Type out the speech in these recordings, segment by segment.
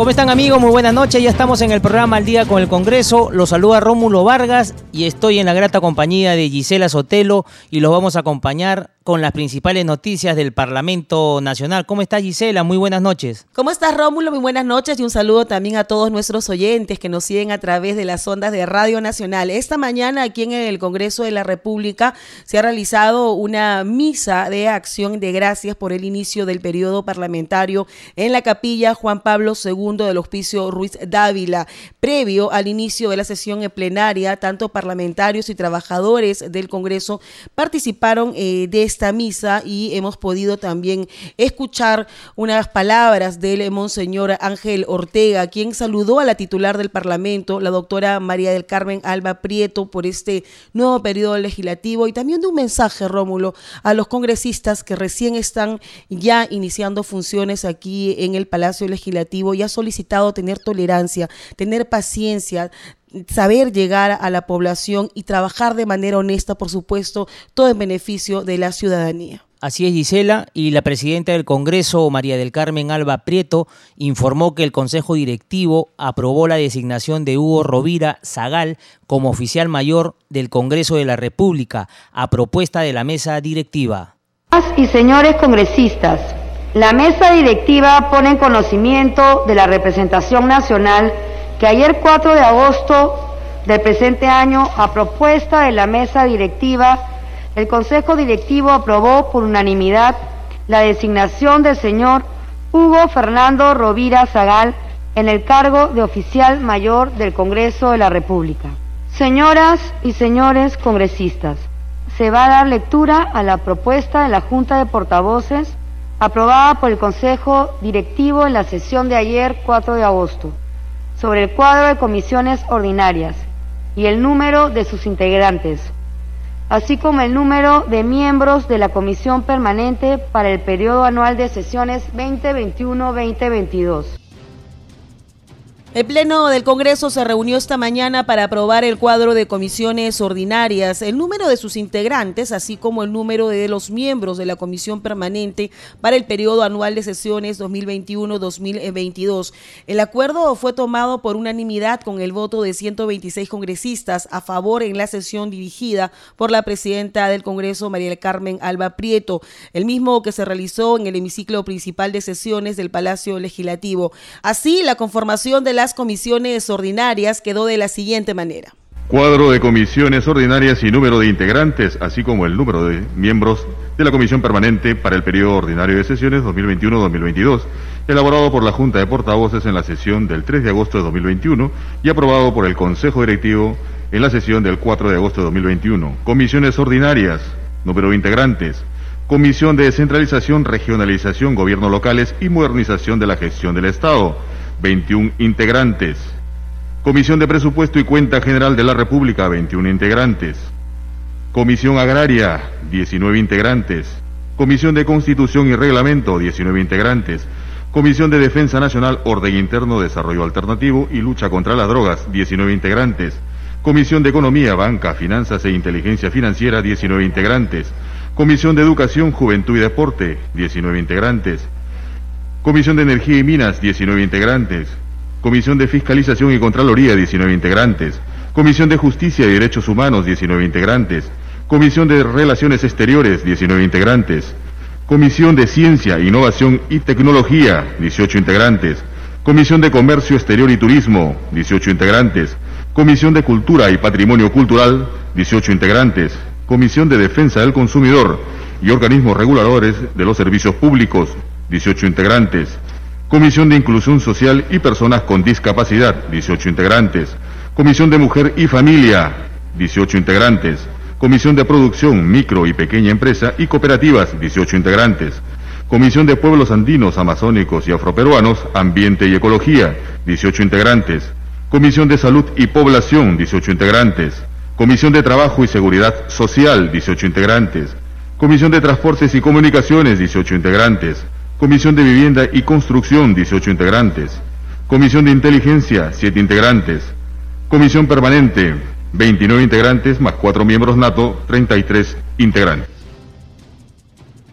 ¿Cómo están amigos? Muy buenas noches. Ya estamos en el programa Al Día con el Congreso. Los saluda Rómulo Vargas y estoy en la grata compañía de Gisela Sotelo y los vamos a acompañar con las principales noticias del Parlamento Nacional. ¿Cómo está Gisela? Muy buenas noches. ¿Cómo estás Rómulo? Muy buenas noches y un saludo también a todos nuestros oyentes que nos siguen a través de las ondas de Radio Nacional. Esta mañana aquí en el Congreso de la República se ha realizado una misa de acción de gracias por el inicio del periodo parlamentario en la capilla Juan Pablo II del Hospicio Ruiz Dávila. Previo al inicio de la sesión plenaria, tanto parlamentarios y trabajadores del Congreso participaron eh, de esta misa y hemos podido también escuchar unas palabras del Monseñor Ángel Ortega, quien saludó a la titular del Parlamento, la doctora María del Carmen Alba Prieto, por este nuevo periodo legislativo y también de un mensaje, Rómulo, a los congresistas que recién están ya iniciando funciones aquí en el Palacio Legislativo y ha solicitado tener tolerancia, tener paciencia, saber llegar a la población y trabajar de manera honesta, por supuesto, todo en beneficio de la ciudadanía. Así es, Gisela, y la presidenta del Congreso, María del Carmen Alba Prieto, informó que el Consejo Directivo aprobó la designación de Hugo Rovira Zagal como oficial mayor del Congreso de la República, a propuesta de la mesa directiva. Y señores congresistas, la mesa directiva pone en conocimiento de la representación nacional que ayer 4 de agosto del presente año, a propuesta de la mesa directiva, el Consejo Directivo aprobó por unanimidad la designación del señor Hugo Fernando Rovira Zagal en el cargo de oficial mayor del Congreso de la República. Señoras y señores congresistas, se va a dar lectura a la propuesta de la Junta de Portavoces aprobada por el Consejo Directivo en la sesión de ayer 4 de agosto sobre el cuadro de comisiones ordinarias y el número de sus integrantes, así como el número de miembros de la Comisión Permanente para el periodo anual de sesiones 2021-2022. El Pleno del Congreso se reunió esta mañana para aprobar el cuadro de comisiones ordinarias, el número de sus integrantes, así como el número de los miembros de la Comisión Permanente para el periodo anual de sesiones 2021-2022. El acuerdo fue tomado por unanimidad con el voto de 126 congresistas a favor en la sesión dirigida por la presidenta del Congreso, María Carmen Alba Prieto, el mismo que se realizó en el hemiciclo principal de sesiones del Palacio Legislativo. Así, la conformación de la las comisiones ordinarias quedó de la siguiente manera. Cuadro de comisiones ordinarias y número de integrantes, así como el número de miembros de la Comisión Permanente para el periodo ordinario de sesiones 2021-2022, elaborado por la Junta de Portavoces en la sesión del 3 de agosto de 2021 y aprobado por el Consejo Directivo en la sesión del 4 de agosto de 2021. Comisiones ordinarias, número de integrantes, Comisión de Descentralización, Regionalización, Gobiernos Locales y Modernización de la Gestión del Estado 21 integrantes. Comisión de Presupuesto y Cuenta General de la República, 21 integrantes. Comisión Agraria, 19 integrantes. Comisión de Constitución y Reglamento, 19 integrantes. Comisión de Defensa Nacional, Orden Interno, Desarrollo Alternativo y Lucha contra las Drogas, 19 integrantes. Comisión de Economía, Banca, Finanzas e Inteligencia Financiera, 19 integrantes. Comisión de Educación, Juventud y Deporte, 19 integrantes. Comisión de Energía y Minas, 19 integrantes. Comisión de Fiscalización y Contraloría, 19 integrantes. Comisión de Justicia y Derechos Humanos, 19 integrantes. Comisión de Relaciones Exteriores, 19 integrantes. Comisión de Ciencia, Innovación y Tecnología, 18 integrantes. Comisión de Comercio Exterior y Turismo, 18 integrantes. Comisión de Cultura y Patrimonio Cultural, 18 integrantes. Comisión de Defensa del Consumidor y organismos reguladores de los servicios públicos, 18 integrantes. Comisión de Inclusión Social y Personas con Discapacidad, 18 integrantes. Comisión de Mujer y Familia, 18 integrantes. Comisión de Producción, Micro y Pequeña Empresa y Cooperativas, 18 integrantes. Comisión de Pueblos Andinos, Amazónicos y Afroperuanos, Ambiente y Ecología, 18 integrantes. Comisión de Salud y Población, 18 integrantes. Comisión de Trabajo y Seguridad Social, 18 integrantes. Comisión de Transportes y Comunicaciones, 18 integrantes. Comisión de Vivienda y Construcción, 18 integrantes. Comisión de Inteligencia, 7 integrantes. Comisión Permanente, 29 integrantes más 4 miembros NATO, 33 integrantes.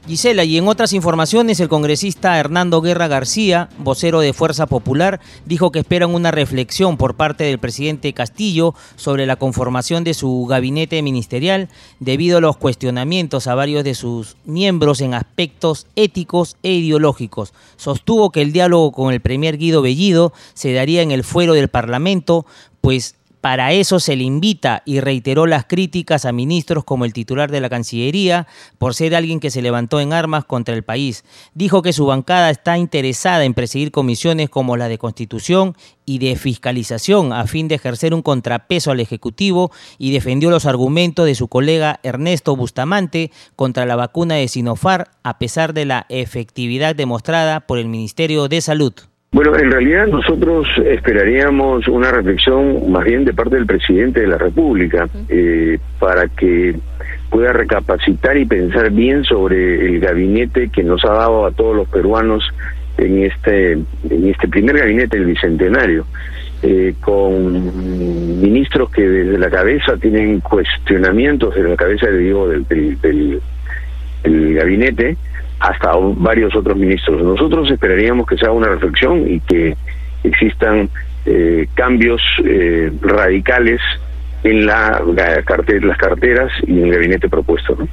Gisela, y en otras informaciones, el congresista Hernando Guerra García, vocero de Fuerza Popular, dijo que esperan una reflexión por parte del presidente Castillo sobre la conformación de su gabinete ministerial debido a los cuestionamientos a varios de sus miembros en aspectos éticos e ideológicos. Sostuvo que el diálogo con el premier Guido Bellido se daría en el fuero del Parlamento, pues para eso se le invita y reiteró las críticas a ministros como el titular de la Cancillería por ser alguien que se levantó en armas contra el país. Dijo que su bancada está interesada en presidir comisiones como la de Constitución y de Fiscalización a fin de ejercer un contrapeso al Ejecutivo y defendió los argumentos de su colega Ernesto Bustamante contra la vacuna de Sinofar a pesar de la efectividad demostrada por el Ministerio de Salud. Bueno, en realidad nosotros esperaríamos una reflexión más bien de parte del presidente de la República eh, para que pueda recapacitar y pensar bien sobre el gabinete que nos ha dado a todos los peruanos en este en este primer gabinete del bicentenario. Eh, con ministros que desde la cabeza tienen cuestionamientos desde la cabeza digo del, del, del gabinete hasta varios otros ministros. Nosotros esperaríamos que se haga una reflexión y que existan eh, cambios eh, radicales en la, las carteras y en el gabinete propuesto. ¿no?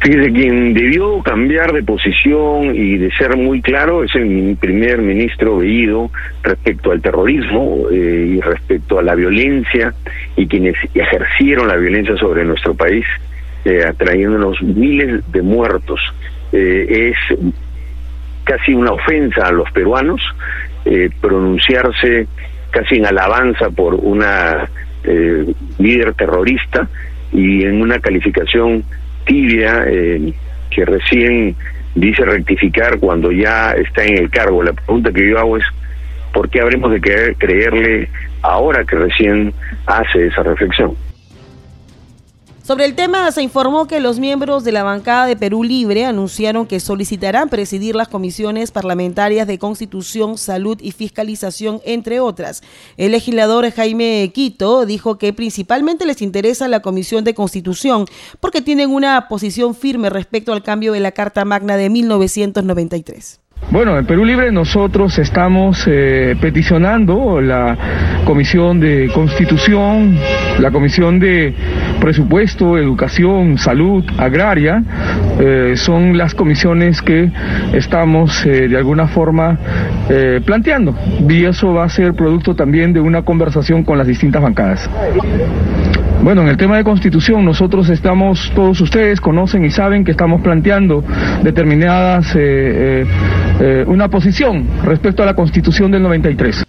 Fíjese, quien debió cambiar de posición y de ser muy claro es el primer ministro Bellido respecto al terrorismo eh, y respecto a la violencia y quienes ejercieron la violencia sobre nuestro país, atrayéndonos miles de muertos. Eh, es casi una ofensa a los peruanos eh, pronunciarse casi en alabanza por una eh, líder terrorista y en una calificación tibia que recién dice rectificar cuando ya está en el cargo. La pregunta que yo hago es, ¿por qué habremos de creerle ahora que recién hace esa reflexión? Sobre el tema se informó que los miembros de la bancada de Perú Libre anunciaron que solicitarán presidir las comisiones parlamentarias de Constitución, Salud y Fiscalización, entre otras. El legislador Jaime Quito dijo que principalmente les interesa la Comisión de Constitución porque tienen una posición firme respecto al cambio de la Carta Magna de 1993. Bueno, en Perú Libre nosotros estamos eh, peticionando la Comisión de Constitución, la Comisión de Presupuesto, Educación, Salud, Agraria, eh, son las comisiones que estamos eh, de alguna forma planteando y eso va a ser producto también de una conversación con las distintas bancadas. Bueno, en el tema de constitución, nosotros estamos, todos ustedes conocen y saben que estamos planteando determinadas, eh, eh, eh, una posición respecto a la constitución del 93.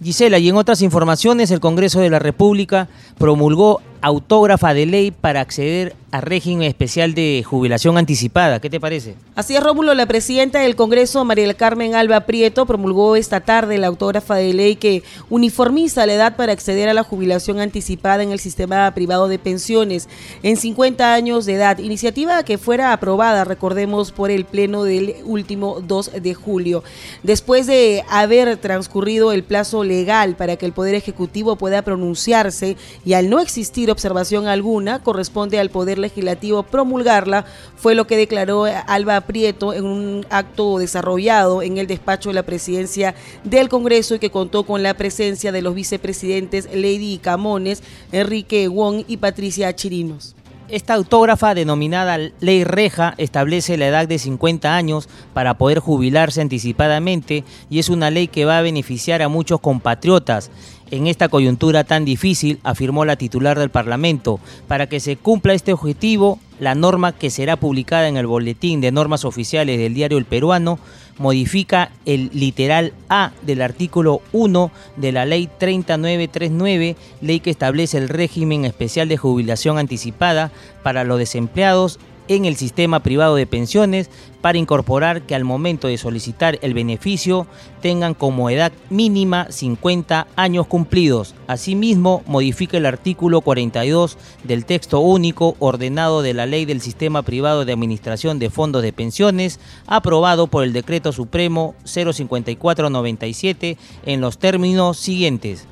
Gisela, y en otras informaciones, el Congreso de la República promulgó autógrafa de ley para acceder a régimen especial de jubilación anticipada. ¿Qué te parece? Así es, Rómulo. La presidenta del Congreso, María Carmen Alba Prieto, promulgó esta tarde la autógrafa de ley que uniformiza la edad para acceder a la jubilación anticipada en el sistema privado de pensiones en 50 años de edad. Iniciativa que fuera aprobada, recordemos, por el Pleno del último 2 de julio. Después de haber transcurrido el plazo legal para que el Poder Ejecutivo pueda pronunciarse y al no existir observación alguna, corresponde al Poder Legislativo promulgarla, fue lo que declaró Alba Prieto en un acto desarrollado en el despacho de la presidencia del Congreso y que contó con la presencia de los vicepresidentes Lady Camones, Enrique Wong y Patricia Chirinos. Esta autógrafa denominada Ley Reja establece la edad de 50 años para poder jubilarse anticipadamente y es una ley que va a beneficiar a muchos compatriotas en esta coyuntura tan difícil, afirmó la titular del Parlamento. Para que se cumpla este objetivo, la norma que será publicada en el Boletín de Normas Oficiales del Diario El Peruano modifica el literal A del artículo 1 de la Ley 3939, ley que establece el régimen especial de jubilación anticipada para los desempleados en el sistema privado de pensiones para incorporar que al momento de solicitar el beneficio tengan como edad mínima 50 años cumplidos. Asimismo, modifica el artículo 42 del texto único ordenado de la Ley del Sistema Privado de Administración de Fondos de Pensiones, aprobado por el Decreto Supremo 05497 en los términos siguientes.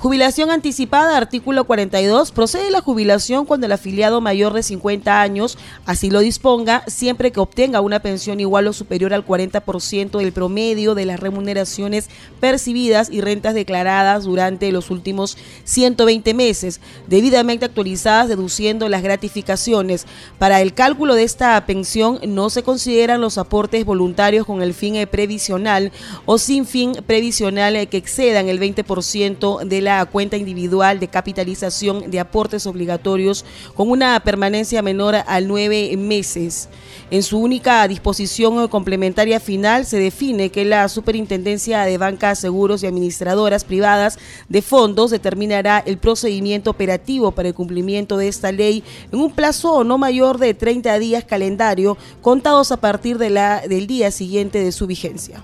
Jubilación anticipada, artículo 42. Procede la jubilación cuando el afiliado mayor de 50 años así lo disponga, siempre que obtenga una pensión igual o superior al 40% del promedio de las remuneraciones percibidas y rentas declaradas durante los últimos 120 meses, debidamente actualizadas deduciendo las gratificaciones. Para el cálculo de esta pensión no se consideran los aportes voluntarios con el fin previsional o sin fin previsional que excedan el 20% de la la cuenta individual de capitalización de aportes obligatorios con una permanencia menor a nueve meses. En su única disposición complementaria final se define que la Superintendencia de Bancas, Seguros y Administradoras Privadas de Fondos determinará el procedimiento operativo para el cumplimiento de esta ley en un plazo no mayor de 30 días calendario contados a partir del día siguiente de su vigencia.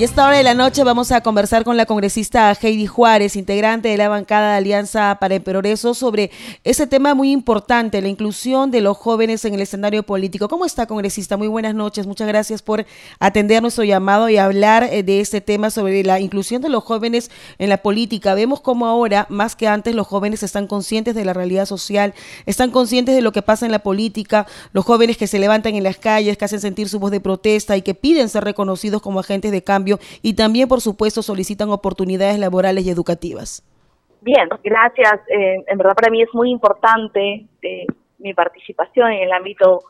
Y esta hora de la noche vamos a conversar con la congresista Heidi Juárez, integrante de la bancada de Alianza para el Progreso, sobre ese tema muy importante, la inclusión de los jóvenes en el escenario político. ¿Cómo está, congresista? Muy buenas noches. Muchas gracias por atender nuestro llamado y hablar eh, de este tema sobre la inclusión de los jóvenes en la política. Vemos cómo ahora, más que antes, los jóvenes están conscientes de la realidad social, están conscientes de lo que pasa en la política, los jóvenes que se levantan en las calles, que hacen sentir su voz de protesta y que piden ser reconocidos como agentes de cambio y también, por supuesto, solicitan oportunidades laborales y educativas. Bien, gracias. Eh, en verdad para mí es muy importante eh, mi participación en el ámbito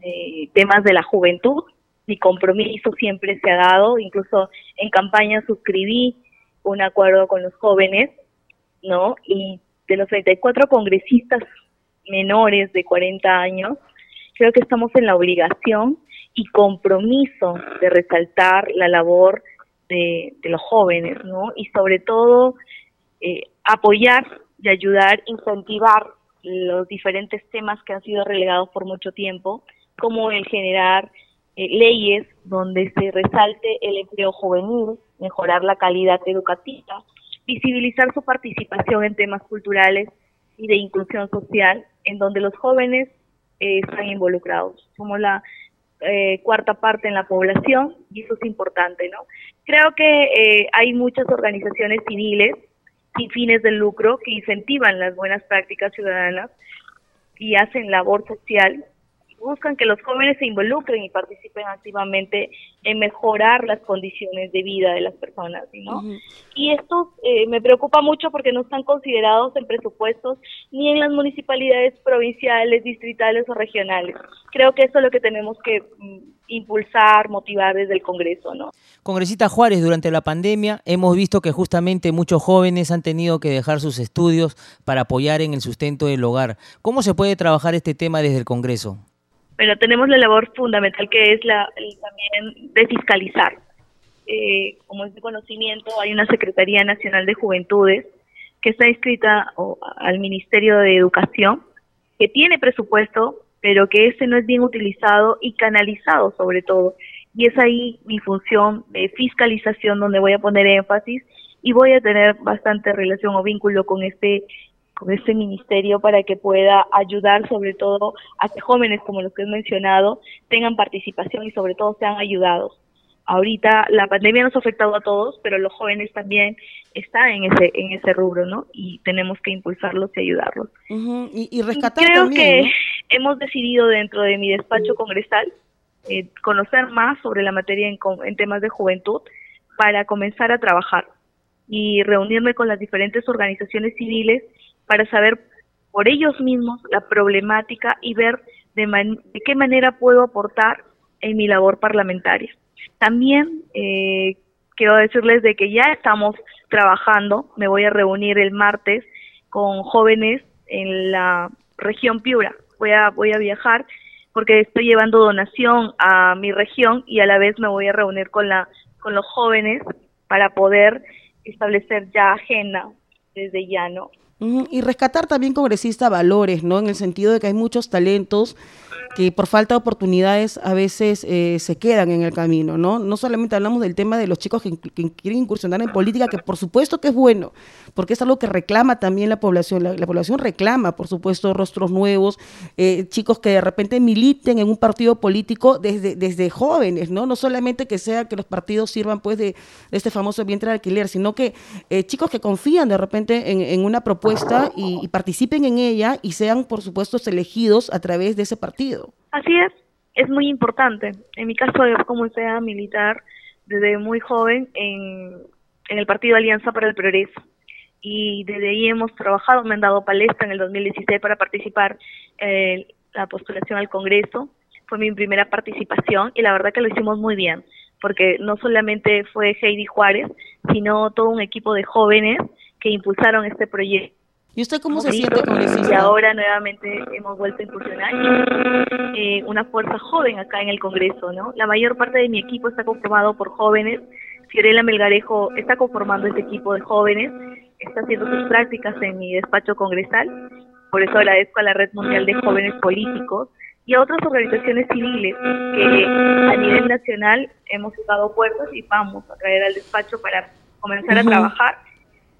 de temas de la juventud. Mi compromiso siempre se ha dado, incluso en campaña suscribí un acuerdo con los jóvenes, ¿no? Y de los 34 congresistas menores de 40 años, creo que estamos en la obligación y compromiso de resaltar la labor de, los jóvenes, ¿no? Y sobre todo eh, apoyar y ayudar, incentivar los diferentes temas que han sido relegados por mucho tiempo, como el generar eh, leyes donde se resalte el empleo juvenil, mejorar la calidad educativa, visibilizar su participación en temas culturales y de inclusión social, en donde los jóvenes eh, están involucrados. Somos la eh, cuarta parte en la población y eso es importante, ¿no? Creo que eh, hay muchas organizaciones civiles sin fines de lucro que incentivan las buenas prácticas ciudadanas y hacen labor social buscan que los jóvenes se involucren y participen activamente en mejorar las condiciones de vida de las personas, ¿no? Y esto eh, me preocupa mucho porque no están considerados en presupuestos ni en las municipalidades provinciales, distritales o regionales. Creo que eso es lo que tenemos que mm, impulsar, motivar desde el Congreso, ¿no? Congresista Juárez, durante la pandemia hemos visto que justamente muchos jóvenes han tenido que dejar sus estudios para apoyar en el sustento del hogar. ¿Cómo se puede trabajar este tema desde el Congreso? Bueno, tenemos la labor fundamental que es la también de fiscalizar. Eh, como es de conocimiento, hay una Secretaría Nacional de Juventudes que está inscrita al Ministerio de Educación, que tiene presupuesto, pero que ese no es bien utilizado y canalizado sobre todo. Y es ahí mi función de fiscalización donde voy a poner énfasis y voy a tener bastante relación o vínculo con este con este ministerio para que pueda ayudar sobre todo a que jóvenes como los que he mencionado tengan participación y sobre todo sean ayudados. Ahorita la pandemia nos ha afectado a todos, pero los jóvenes también están en ese en ese rubro, ¿no? Y tenemos que impulsarlos y ayudarlos. y, rescatar Creo que hemos decidido dentro de mi despacho congresal eh, conocer más sobre la materia en, en temas de juventud para comenzar a trabajar y reunirme con las diferentes organizaciones civiles para saber por ellos mismos la problemática y ver de, de qué manera puedo aportar en mi labor parlamentaria. También eh, quiero decirles de que ya estamos trabajando, me voy a reunir el martes con jóvenes en la región Piura. Voy a, voy a viajar porque estoy llevando donación a mi región y a la vez me voy a reunir con, la, con los jóvenes para poder establecer ya agenda desde ya, ¿no? Y rescatar también, congresista, valores, ¿no? En el sentido de que hay muchos talentos que por falta de oportunidades a veces eh, se quedan en el camino, ¿no? No solamente hablamos del tema de los chicos que, quieren incursionar en política, que por supuesto que es bueno, porque es algo que reclama también la población. La, población reclama, por supuesto, rostros nuevos, eh, chicos que de repente militen en un partido político desde, desde jóvenes, ¿no? No solamente que sea que los partidos sirvan pues de, este famoso vientre de alquiler, sino que eh, chicos que confían de repente en, una propuesta y participen en ella y sean, por supuesto, elegidos a través de ese partido. Así es, es muy importante. En mi caso, yo comencé a militar desde muy joven en, el Partido Alianza para el Progreso y desde ahí hemos trabajado, me han dado palestra en el 2016 para participar en la postulación al Congreso. Fue mi primera participación y la verdad que lo hicimos muy bien, porque no solamente fue Heidi Juárez, sino todo un equipo de jóvenes que impulsaron este proyecto ¿Y usted cómo se siente congresista? Y ahora nuevamente hemos vuelto a incursionar eh, una fuerza joven acá en el Congreso, ¿no? La mayor parte de mi equipo está conformado por jóvenes. Fiorella Melgarejo está conformando este equipo de jóvenes, está haciendo sus prácticas en mi despacho congresal. Por eso agradezco a la Red Mundial de Jóvenes Políticos y a otras organizaciones civiles que a nivel nacional hemos dado puertas y vamos a traer al despacho para comenzar a trabajar.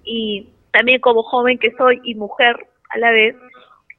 Y también como joven que soy y mujer a la vez,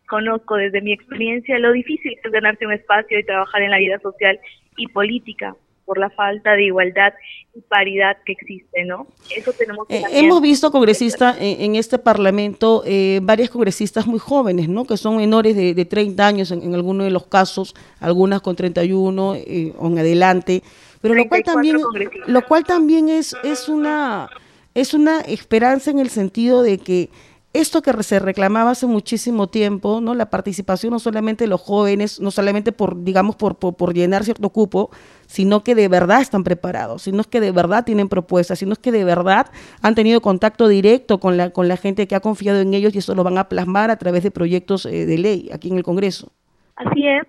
conozco desde mi experiencia lo difícil que es ganarse un espacio y trabajar en la vida social y política por la falta de igualdad y paridad que existe, ¿no? Eso tenemos que eh, Hemos visto congresistas en, este parlamento, eh, varias congresistas muy jóvenes, ¿no? Que son menores de, 30 años en, algunos de los casos, algunas con 31 eh, o en adelante, pero lo cual también, lo cual también es, es una es una esperanza en el sentido de que esto que se reclamaba hace muchísimo tiempo, ¿no? La participación no solamente de los jóvenes, no solamente por, digamos, por, por, llenar cierto cupo, sino que de verdad están preparados, sino que de verdad tienen propuestas, sino que de verdad han tenido contacto directo con la, con la gente que ha confiado en ellos y eso lo van a plasmar a través de proyectos eh, de ley aquí en el Congreso. Así es.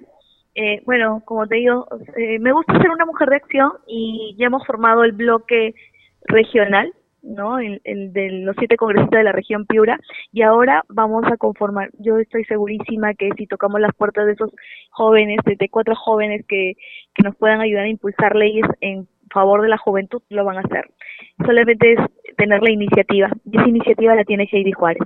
Eh, bueno, como te digo, eh, me gusta ser una mujer de acción y ya hemos formado el bloque regional ¿no? El, de los siete congresistas de la región Piura y ahora vamos a conformar. Yo estoy segurísima que si tocamos las puertas de esos jóvenes, de cuatro jóvenes que, que nos puedan ayudar a impulsar leyes en favor de la juventud, lo van a hacer. Solamente es tener la iniciativa y esa iniciativa la tiene Heidi Juárez.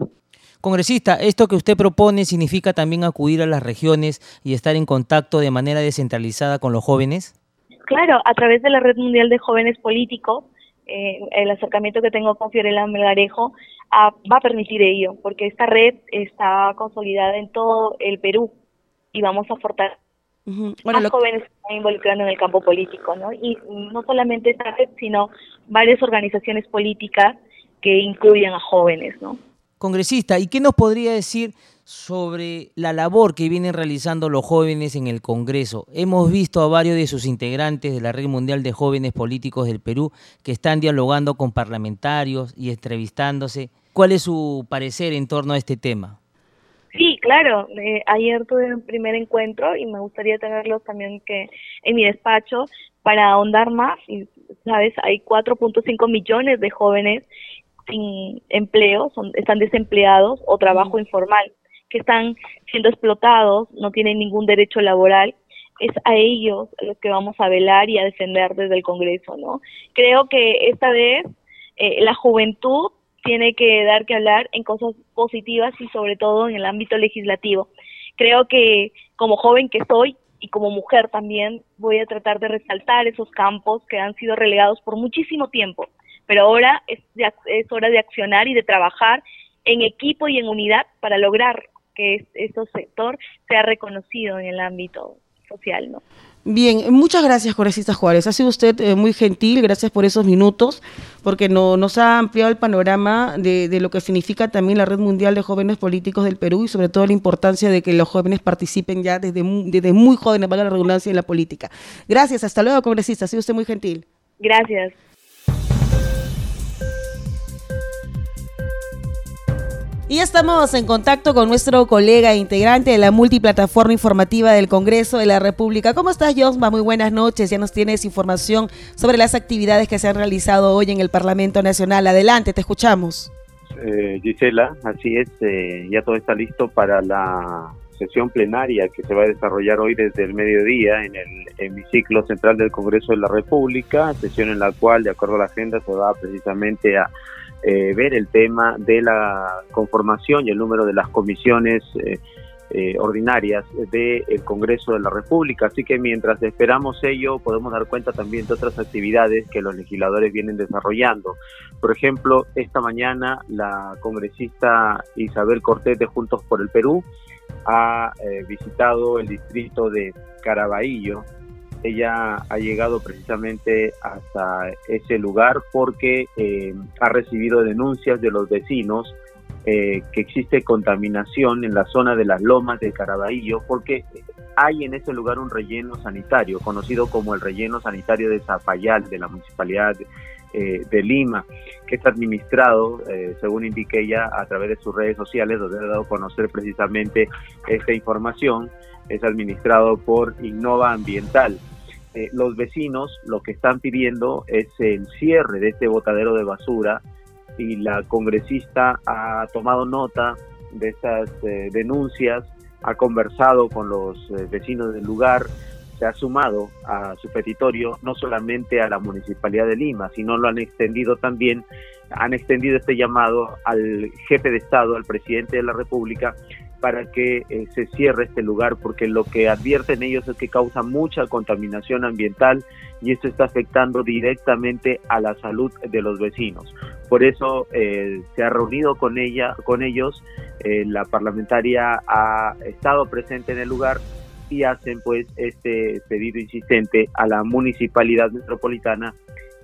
Congresista, ¿esto que usted propone significa también acudir a las regiones y estar en contacto de manera descentralizada con los jóvenes? Claro, a través de la Red Mundial de Jóvenes Políticos eh, el acercamiento que tengo con Fiorella Melgarejo ah, va a permitir ello, porque esta red está consolidada en todo el Perú y vamos a fortalecer bueno, más jóvenes que están involucrando en el campo político, ¿no? Y no solamente esta red, sino varias organizaciones políticas que incluyen a jóvenes, ¿no? Congresista, ¿y qué nos podría decir sobre la labor que vienen realizando los jóvenes en el Congreso. Hemos visto a varios de sus integrantes de la Red Mundial de Jóvenes Políticos del Perú que están dialogando con parlamentarios y entrevistándose. ¿Cuál es su parecer en torno a este tema? Sí, claro. Eh, ayer tuve un primer encuentro y me gustaría tenerlos también que en mi despacho para ahondar más. Y, Sabes, hay 4.5 millones de jóvenes sin empleo, son, están desempleados o trabajo informal que están siendo explotados, no tienen ningún derecho laboral, es a ellos a los que vamos a velar y a defender desde el Congreso, ¿no? Creo que esta vez eh, la juventud tiene que dar que hablar en cosas positivas y sobre todo en el ámbito legislativo. Creo que como joven que soy y como mujer también voy a tratar de resaltar esos campos que han sido relegados por muchísimo tiempo, pero ahora es, es hora de accionar y de trabajar en equipo y en unidad para lograr que ese sector sea reconocido en el ámbito social, ¿no? Bien, muchas gracias, Congresista Juárez. Ha sido usted eh, muy gentil, gracias por esos minutos, porque no, nos ha ampliado el panorama de, de, lo que significa también la Red Mundial de Jóvenes Políticos del Perú y sobre todo la importancia de que los jóvenes participen ya desde, desde muy jóvenes, valga la redundancia, en la política. Gracias, hasta luego, congresista. Ha sido usted muy gentil. Gracias. Y estamos en contacto con nuestro colega e integrante de la multiplataforma informativa del Congreso de la República. ¿Cómo estás, Josma? Muy buenas noches. Ya nos tienes información sobre las actividades que se han realizado hoy en el Parlamento Nacional. Adelante, te escuchamos. eh, Gisela, así es, eh, ya todo está listo para la sesión plenaria que se va a desarrollar hoy desde el mediodía en el hemiciclo central del Congreso de la República, sesión en la cual, de acuerdo a la agenda, se va precisamente a eh, ver el tema de la conformación y el número de las comisiones eh, eh, ordinarias del Congreso de la República. Así que mientras esperamos ello, podemos dar cuenta también de otras actividades que los legisladores vienen desarrollando. Por ejemplo, esta mañana la congresista Isabel Cortés de Juntos por el Perú ha eh, visitado el distrito de Caraballo. Ella ha llegado precisamente hasta ese lugar porque eh, ha recibido denuncias de los vecinos eh, que existe contaminación en la zona de las lomas de Caraballo porque hay en ese lugar un relleno sanitario conocido como el relleno sanitario de Zapayal de la municipalidad eh, de Lima, que es administrado, según indique ella, a través de sus redes sociales, donde ha dado a conocer precisamente esta información, es administrado por Innova Ambiental. Eh, los vecinos lo que están pidiendo es el cierre de este botadero de basura y la congresista ha tomado nota de estas denuncias, ha conversado con los vecinos del lugar, se ha sumado a su petitorio no solamente a la Municipalidad de Lima, sino lo han extendido también, han extendido este llamado al jefe de Estado, al presidente de la República, para que eh, se cierre este lugar, porque lo que advierten ellos es que causa mucha contaminación ambiental y esto está afectando directamente a la salud de los vecinos. Por eso eh, se ha reunido con ella, con ellos, eh, la parlamentaria ha estado presente en el lugar y hacen pues este pedido insistente a la municipalidad metropolitana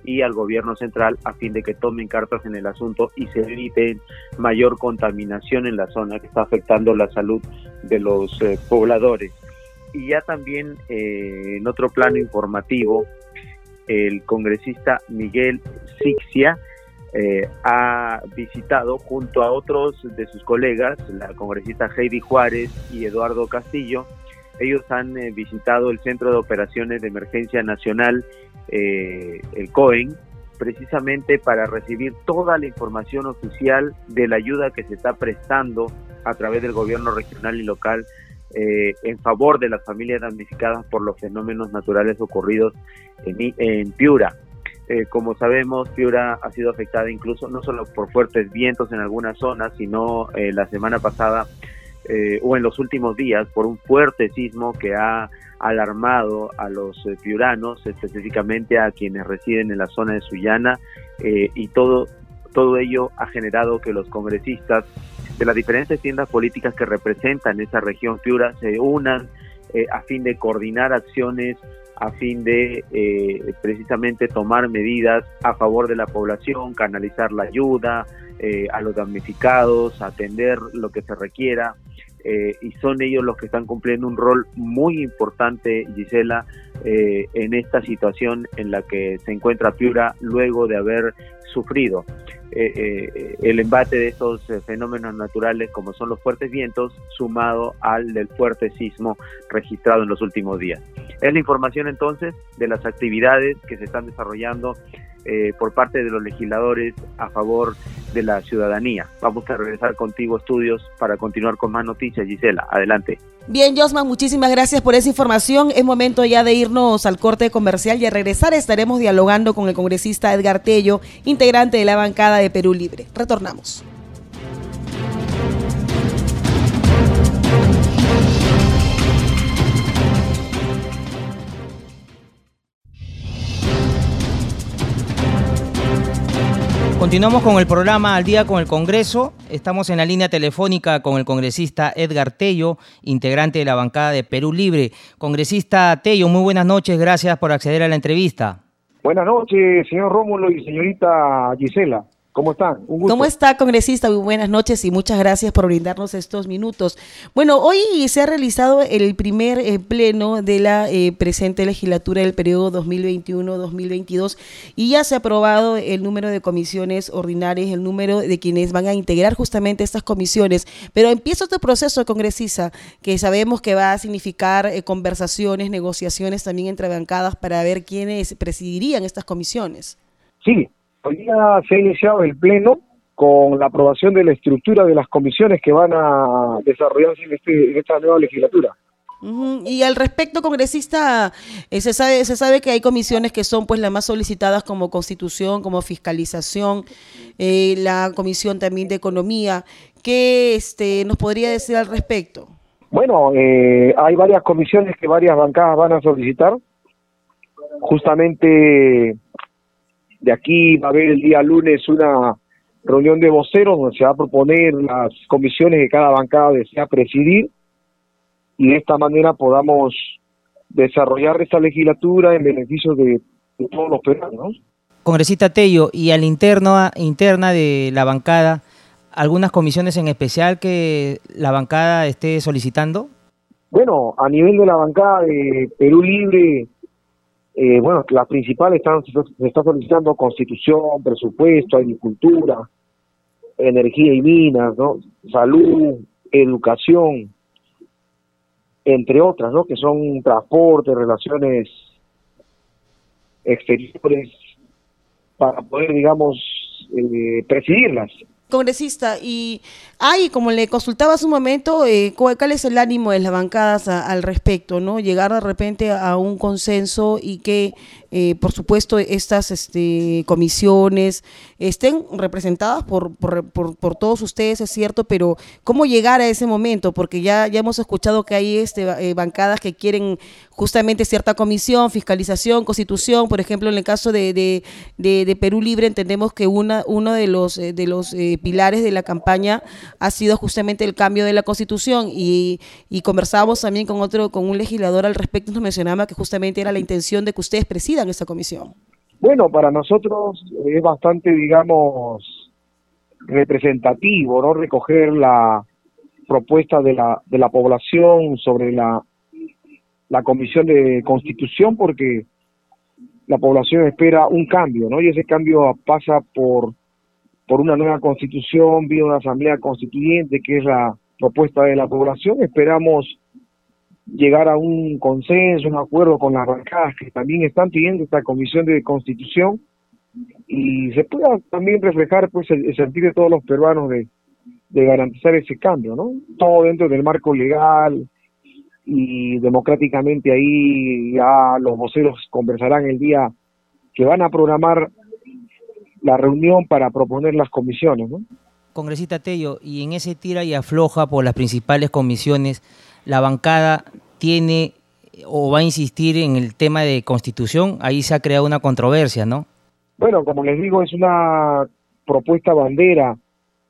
y al gobierno central a fin de que tomen cartas en el asunto y se evite mayor contaminación en la zona que está afectando la salud de los eh, pobladores. Y ya también eh, en otro plano informativo, el congresista Miguel Sixia eh, ha visitado junto a otros de sus colegas, la congresista Heidi Juárez y Eduardo Castillo, ellos han eh, visitado el Centro de Operaciones de Emergencia Nacional, eh, el COEN, precisamente para recibir toda la información oficial de la ayuda que se está prestando a través del gobierno regional y local eh, en favor de las familias damnificadas por los fenómenos naturales ocurridos en, Piura. como sabemos, Piura ha sido afectada incluso no solo por fuertes vientos en algunas zonas, sino la semana pasada eh, o en los últimos días por un fuerte sismo que ha alarmado a los eh, piuranos, específicamente a quienes residen en la zona de Sullana, eh, y todo, todo ello ha generado que los congresistas de las diferentes tiendas políticas que representan esa región Piura se unan a fin de coordinar acciones a fin de precisamente tomar medidas a favor de la población, canalizar la ayuda a los damnificados, atender lo que se requiera eh, y son ellos los que están cumpliendo un rol muy importante, Gisela, eh, en esta situación en la que se encuentra Piura luego de haber sufrido eh, el embate de estos fenómenos naturales como son los fuertes vientos sumado al del fuerte sismo registrado en los últimos días. Es la información entonces de las actividades que se están desarrollando eh, por parte de los legisladores a favor de la ciudadanía. Vamos a regresar contigo, estudios, para continuar con más noticias. Gisela, adelante. Bien, Josman, muchísimas gracias por esa información. Es momento ya de irnos al corte comercial y a regresar estaremos dialogando con el congresista Edgar Tello, integrante de la bancada de Perú Libre. Retornamos. Continuamos con el programa Al día con el Congreso. Estamos en la línea telefónica con el congresista Edgar Tello, integrante de la bancada de Perú Libre. Congresista Tello, muy buenas noches, gracias por acceder a la entrevista. Buenas noches, señor Rómulo y señorita Gisela. ¿Cómo están? ¿Cómo está, congresista? Muy buenas noches y muchas gracias por brindarnos estos minutos. Bueno, hoy se ha realizado el primer eh, pleno de la eh, presente legislatura del periodo 2021-2022 y ya se ha aprobado el número de comisiones ordinarias, el número de quienes van a integrar justamente estas comisiones. Pero empieza este proceso, congresista, que sabemos que va a significar eh, conversaciones, negociaciones también entre bancadas para ver quiénes presidirían estas comisiones. Sí, Hoy día se ha iniciado el pleno con la aprobación de la estructura de las comisiones que van a desarrollarse en, este, en esta nueva legislatura. Y al respecto, congresista, eh, se sabe se sabe que hay comisiones que son pues las más solicitadas como constitución, como fiscalización, eh, la comisión también de economía. ¿Qué este, nos podría decir al respecto? Bueno, eh, hay varias comisiones que varias bancadas van a solicitar. Justamente de aquí va a haber el día lunes una reunión de voceros donde se va a proponer las comisiones que cada bancada desea presidir y de esta manera podamos desarrollar esta legislatura en beneficio de, todos los peruanos. Congresista Tello, y al interno interna de la bancada, algunas comisiones en especial que la bancada esté solicitando? Bueno, a nivel de la bancada de Perú Libre, eh, bueno, las principales están, se está solicitando constitución, presupuesto, agricultura, energía y minas, ¿no? salud, educación, entre otras, ¿no? Que son transporte, relaciones exteriores, para poder, digamos, eh, presidirlas congresista, y hay, como le consultaba hace un momento, eh, ¿cuál, es el ánimo de las bancadas al respecto? no Llegar de repente a un consenso y que, eh, por supuesto, estas este, comisiones estén representadas por, por, todos ustedes, es cierto, pero ¿cómo llegar a ese momento? Porque ya, ya hemos escuchado que hay este, eh, bancadas que quieren justamente cierta comisión, fiscalización, constitución, por ejemplo, en el caso de, Perú Libre entendemos que una, uno de los, de los pilares de la campaña ha sido justamente el cambio de la constitución y, y conversábamos también con otro, con un legislador al respecto, nos mencionaba que justamente era la intención de que ustedes presidan esta comisión. Bueno, para nosotros es bastante, digamos, representativo, ¿no? Recoger la propuesta de la, de la población sobre la, la comisión de constitución porque la población espera un cambio, ¿no? Y ese cambio pasa por por una nueva constitución, vía una asamblea constituyente, que es la propuesta de la población. Esperamos llegar a un consenso, un acuerdo con las bancadas que también están pidiendo esta comisión de constitución y se pueda también reflejar pues el, sentir de todos los peruanos de, de garantizar ese cambio, ¿no? Todo dentro del marco legal y democráticamente ahí ya los voceros conversarán el día que van a programar la reunión para proponer las comisiones. ¿no? Congresista Tello, y en ese tira y afloja por las principales comisiones, la bancada tiene o va a insistir en el tema de constitución, ahí se ha creado una controversia, ¿no? Bueno, como les digo, es una propuesta bandera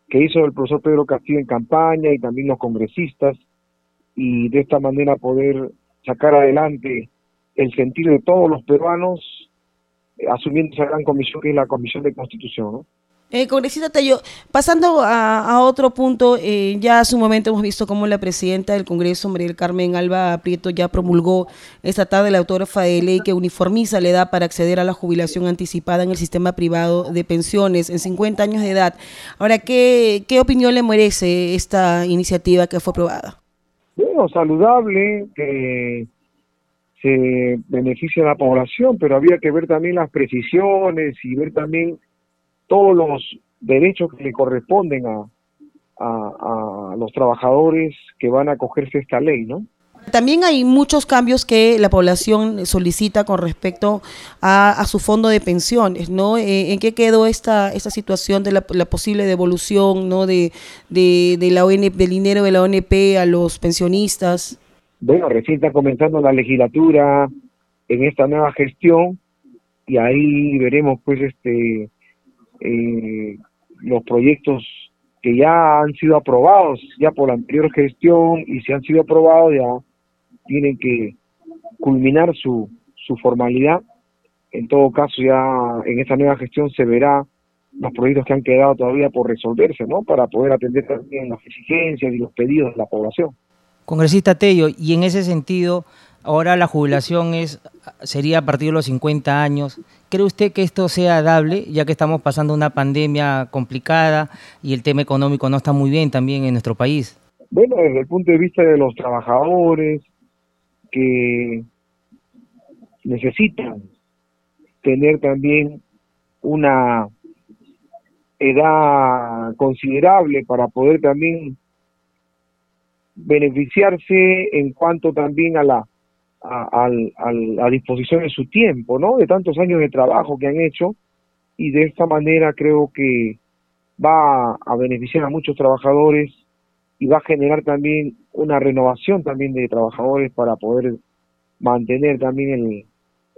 que hizo el profesor Pedro Castillo en campaña y también los congresistas, y de esta manera poder sacar adelante el sentir de todos los peruanos asumiendo esa gran comisión que es la Comisión de Constitución. ¿no? Eh, congresista Tello, pasando a, otro punto, eh, ya hace un momento hemos visto cómo la presidenta del Congreso, María Carmen Alba Prieto, ya promulgó esta tarde la autógrafa de ley que uniformiza la edad para acceder a la jubilación anticipada en el sistema privado de pensiones en 50 años de edad. Ahora, ¿qué, qué opinión le merece esta iniciativa que fue aprobada? Bueno, saludable, que se beneficia a la población, pero había que ver también las precisiones y ver también todos los derechos que le corresponden a, a, los trabajadores que van a acogerse a esta ley, ¿no? También hay muchos cambios que la población solicita con respecto a, su fondo de pensiones, ¿no? Eh, ¿En qué quedó esta, esta situación de la, posible devolución, ¿no? De, de, de la ONP, del dinero de la ONP a los pensionistas? bueno, recién está comenzando la legislatura en esta nueva gestión y ahí veremos pues este eh, los proyectos que ya han sido aprobados ya por la anterior gestión y si han sido aprobados ya tienen que culminar su, su formalidad. En todo caso ya en esta nueva gestión se verá los proyectos que han quedado todavía por resolverse, ¿no? Para poder atender también las exigencias y los pedidos de la población. Congresista Tello, y en ese sentido, ahora la jubilación es sería a partir de los 50 años. ¿Cree usted que esto sea dable, ya que estamos pasando una pandemia complicada y el tema económico no está muy bien también en nuestro país? Bueno, desde el punto de vista de los trabajadores que necesitan tener también una edad considerable para poder también beneficiarse en cuanto también a la a, a, disposición de su tiempo, ¿no? De tantos años de trabajo que han hecho y de esta manera creo que va a beneficiar a muchos trabajadores y va a generar también una renovación también de trabajadores para poder mantener también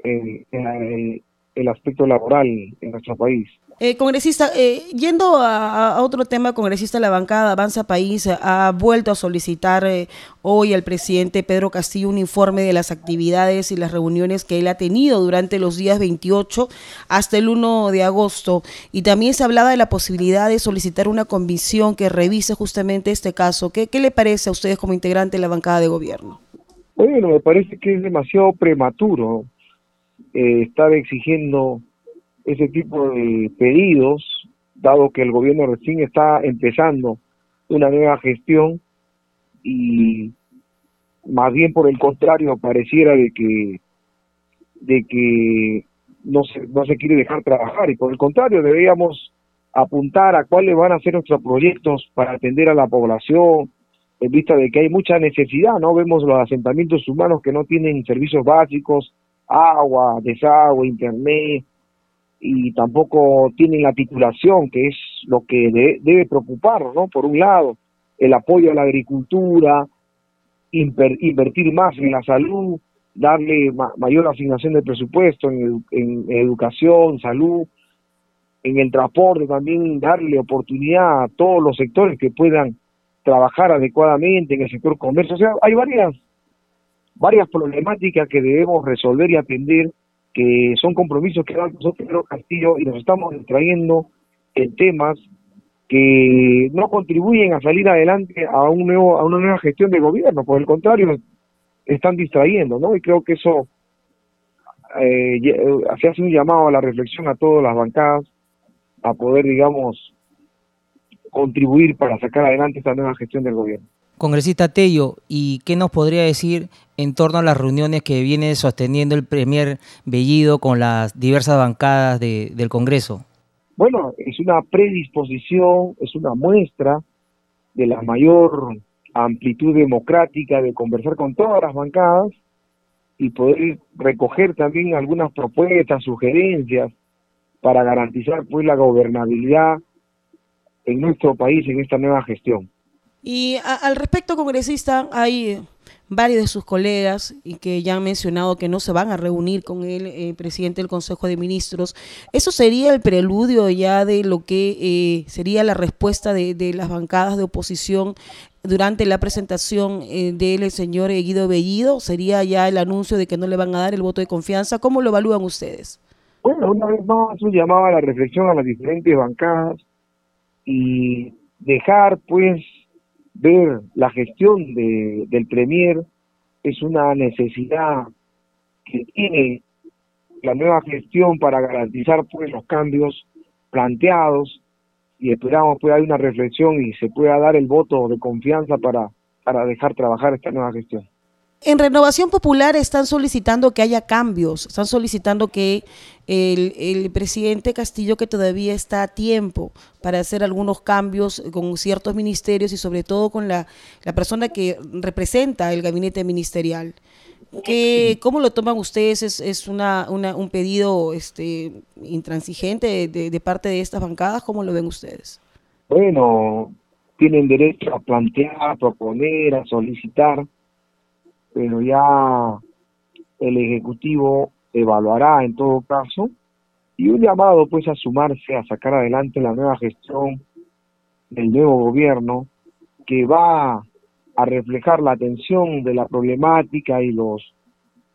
el, el, el aspecto laboral en nuestro país. Eh, congresista, eh, yendo a, otro tema, congresista, la bancada Avanza País ha vuelto a solicitar eh, hoy al presidente Pedro Castillo un informe de las actividades y las reuniones que él ha tenido durante los días 28 hasta el 1 de agosto. Y también se hablaba de la posibilidad de solicitar una comisión que revise justamente este caso. ¿Qué, qué le parece a ustedes como integrante de la bancada de gobierno? Bueno, me parece que es demasiado prematuro eh, estar exigiendo ese tipo de pedidos, dado que el gobierno recién está empezando una nueva gestión y más bien por el contrario pareciera de que de que no se, no se quiere dejar trabajar y por el contrario deberíamos apuntar a cuáles van a ser nuestros proyectos para atender a la población en vista de que hay mucha necesidad, ¿no? Vemos los asentamientos humanos que no tienen servicios básicos, agua, desagüe, internet, y tampoco tienen la titulación, que es lo que debe preocupar, ¿no? Por un lado, el apoyo a la agricultura, invertir más en la salud, darle mayor asignación de presupuesto en, en, educación, salud, en el transporte también darle oportunidad a todos los sectores que puedan trabajar adecuadamente en el sector comercio. O sea, hay varias varias problemáticas que debemos resolver y atender, que son compromisos que da Pedro Castillo y nos estamos distrayendo en temas que no contribuyen a salir adelante a un nuevo a una nueva gestión de gobierno, por el contrario, están distrayendo, ¿no? Y creo que eso eh, se hace un llamado a la reflexión a todas las bancadas a poder, digamos, contribuir para sacar adelante esta nueva gestión del gobierno. Congresista Tello, ¿y qué nos podría decir en torno a las reuniones que viene sosteniendo el Premier Bellido con las diversas bancadas del Congreso? Bueno, es una predisposición, es una muestra de la mayor amplitud democrática de conversar con todas las bancadas y poder recoger también algunas propuestas, sugerencias para garantizar pues la gobernabilidad en nuestro país en esta nueva gestión. Y al respecto, congresista, hay varios de sus colegas y que ya han mencionado que no se van a reunir con el eh, presidente del Consejo de Ministros. ¿Eso sería el preludio ya de lo que eh, sería la respuesta de, las bancadas de oposición durante la presentación eh, del señor Guido Bellido? ¿Sería ya el anuncio de que no le van a dar el voto de confianza? ¿Cómo lo evalúan ustedes? Bueno, una vez más, un llamado a la reflexión a las diferentes bancadas y dejar pues ver la gestión de, del Premier es una necesidad que tiene la nueva gestión para garantizar pues los cambios planteados y esperamos pueda haber una reflexión y se pueda dar el voto de confianza para, para dejar trabajar esta nueva gestión. En Renovación Popular están solicitando que haya cambios, están solicitando que el, presidente Castillo, que todavía está a tiempo para hacer algunos cambios con ciertos ministerios y sobre todo con la, persona que representa el gabinete ministerial. ¿Qué, ¿Cómo lo toman ustedes? ¿Es, un pedido este, intransigente de, de parte de estas bancadas? ¿Cómo lo ven ustedes? Bueno, tienen derecho a plantear, a proponer, a solicitar pero ya el Ejecutivo evaluará en todo caso y un llamado pues a sumarse a sacar adelante la nueva gestión del nuevo gobierno que va a reflejar la atención de la problemática y los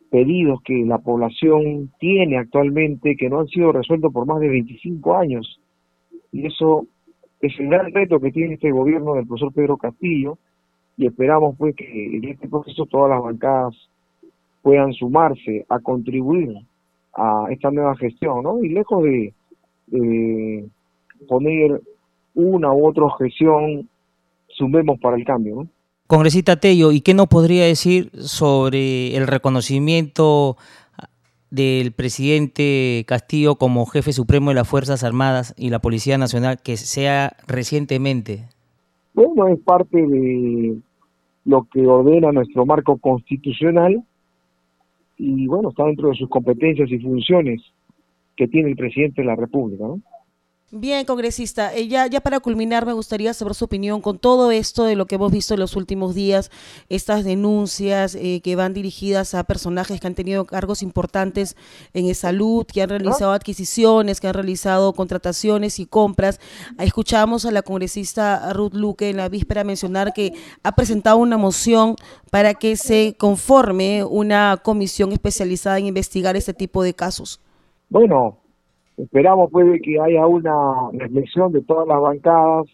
pedidos que la población tiene actualmente que no han sido resueltos por más de 25 años. Y eso es el gran reto que tiene este gobierno del profesor Pedro Castillo, y esperamos pues que en este proceso todas las bancadas puedan sumarse a contribuir a esta nueva gestión, ¿no? Y lejos de, poner una u otra objeción, sumemos para el cambio, ¿no? Congresista Tello, ¿y qué nos podría decir sobre el reconocimiento del presidente Castillo como jefe supremo de las Fuerzas Armadas y la Policía Nacional que sea recientemente? Bueno, es parte de lo que ordena nuestro marco constitucional y bueno, está dentro de sus competencias y funciones que tiene el presidente de la República. ¿no? Bien, congresista, eh, ya, para culminar me gustaría saber su opinión con todo esto de lo que hemos visto en los últimos días, estas denuncias eh, que van dirigidas a personajes que han tenido cargos importantes en salud, que han realizado adquisiciones, que han realizado contrataciones y compras. Escuchamos a la congresista Ruth Luque en la víspera mencionar que ha presentado una moción para que se conforme una comisión especializada en investigar este tipo de casos. Bueno, Esperamos puede que haya una reflexión de todas las bancadas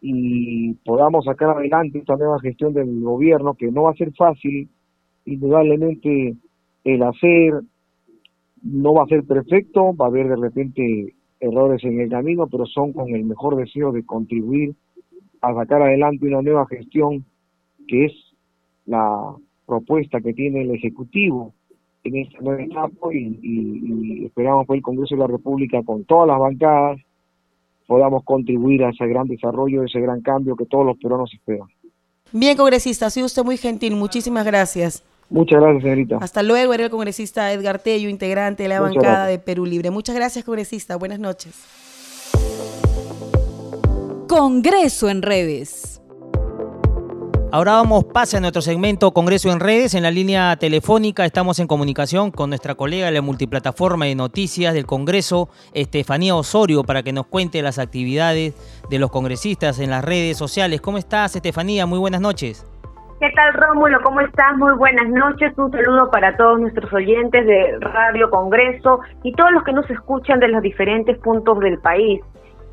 y podamos sacar adelante esta nueva gestión del gobierno, que no va a ser fácil, indudablemente el hacer. No va a ser perfecto, va a haber de repente errores en el camino, pero son con el mejor deseo de contribuir a sacar adelante una nueva gestión que es la propuesta que tiene el Ejecutivo en esta nueva etapa y, esperamos que el Congreso de la República con todas las bancadas podamos contribuir a ese gran desarrollo, ese gran cambio que todos los peruanos esperan. Bien, congresista, ha sido usted muy gentil. Muchísimas gracias. Muchas gracias, señorita. Hasta luego, era el congresista Edgar Tello, integrante de la bancada de Perú Libre. Muchas gracias, congresista. Buenas noches. Congreso en redes. Ahora vamos, pase a nuestro segmento Congreso en Redes. En la línea telefónica estamos en comunicación con nuestra colega de la multiplataforma de noticias del Congreso, Estefanía Osorio, para que nos cuente las actividades de los congresistas en las redes sociales. ¿Cómo estás, Estefanía? Muy buenas noches. ¿Qué tal, Rómulo? ¿Cómo estás? Muy buenas noches. Un saludo para todos nuestros oyentes de Radio Congreso y todos los que nos escuchan de los diferentes puntos del país.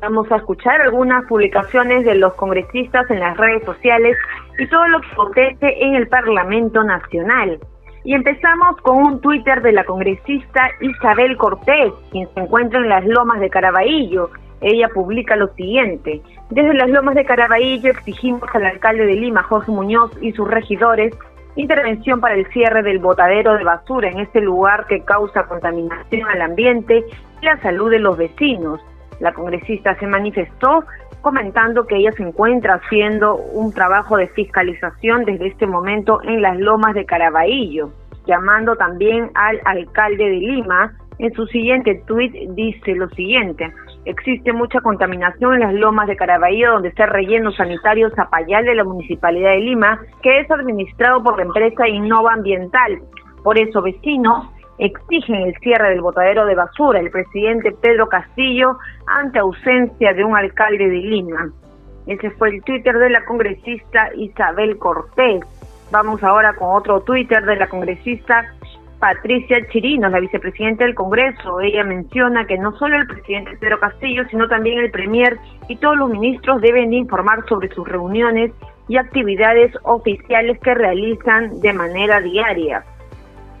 Vamos a escuchar algunas publicaciones de los congresistas en las redes sociales y todo lo que acontece en el Parlamento Nacional. Y empezamos con un Twitter de la congresista Isabel Cortés, quien se encuentra en las lomas de Caraballo. Ella publica lo siguiente. Desde las lomas de Caraballo exigimos al alcalde de Lima, Jorge Muñoz, y sus regidores intervención para el cierre del botadero de basura en este lugar que causa contaminación al ambiente y la salud de los vecinos. La congresista se manifestó comentando que ella se encuentra haciendo un trabajo de fiscalización desde este momento en las lomas de Caraballo, llamando también al alcalde de Lima. En su siguiente tuit dice lo siguiente, existe mucha contaminación en las lomas de Caraballo donde está el relleno sanitario Zapayal de la Municipalidad de Lima, que es administrado por la empresa Innova Ambiental. Por eso, vecinos exigen el cierre del botadero de basura. El presidente Pedro Castillo ante ausencia de un alcalde de Lima. Ese fue el Twitter de la congresista Isabel Cortés. Vamos ahora con otro Twitter de la congresista Patricia Chirinos, la vicepresidenta del Congreso. Ella menciona que no solo el presidente Pedro Castillo, sino también el premier y todos los ministros deben informar sobre sus reuniones y actividades oficiales que realizan de manera diaria.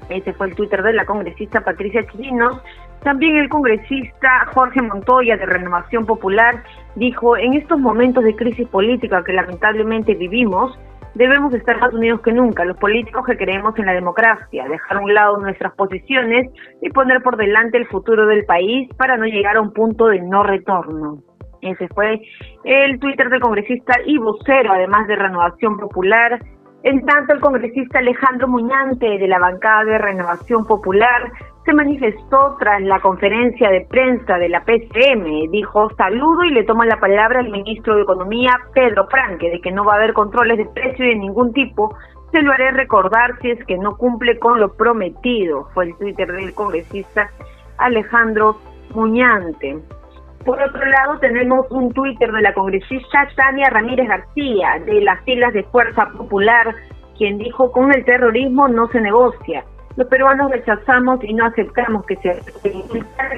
Ese fue el Twitter de la congresista Patricia Chirinos. También el congresista Jorge Montoya de Renovación Popular dijo, en estos momentos de crisis política que lamentablemente vivimos, debemos estar más unidos que nunca, los políticos que creemos en la democracia, dejar a un lado nuestras posiciones y poner por delante el futuro del país para no llegar a un punto de no retorno. Ese fue el Twitter del congresista y vocero, además de Renovación Popular, en tanto, el congresista Alejandro Muñante de la bancada de Renovación Popular se manifestó tras la conferencia de prensa de la PCM. Dijo, saludo y le toma la palabra al ministro de Economía, Pedro Franque, de que no va a haber controles de precio de ningún tipo. Se lo haré recordar si es que no cumple con lo prometido, fue el Twitter del congresista Alejandro Muñante. Por otro lado, tenemos un Twitter de la congresista Tania Ramírez García, de las filas de Fuerza Popular, quien dijo, con el terrorismo no se negocia. Los peruanos rechazamos y no aceptamos que se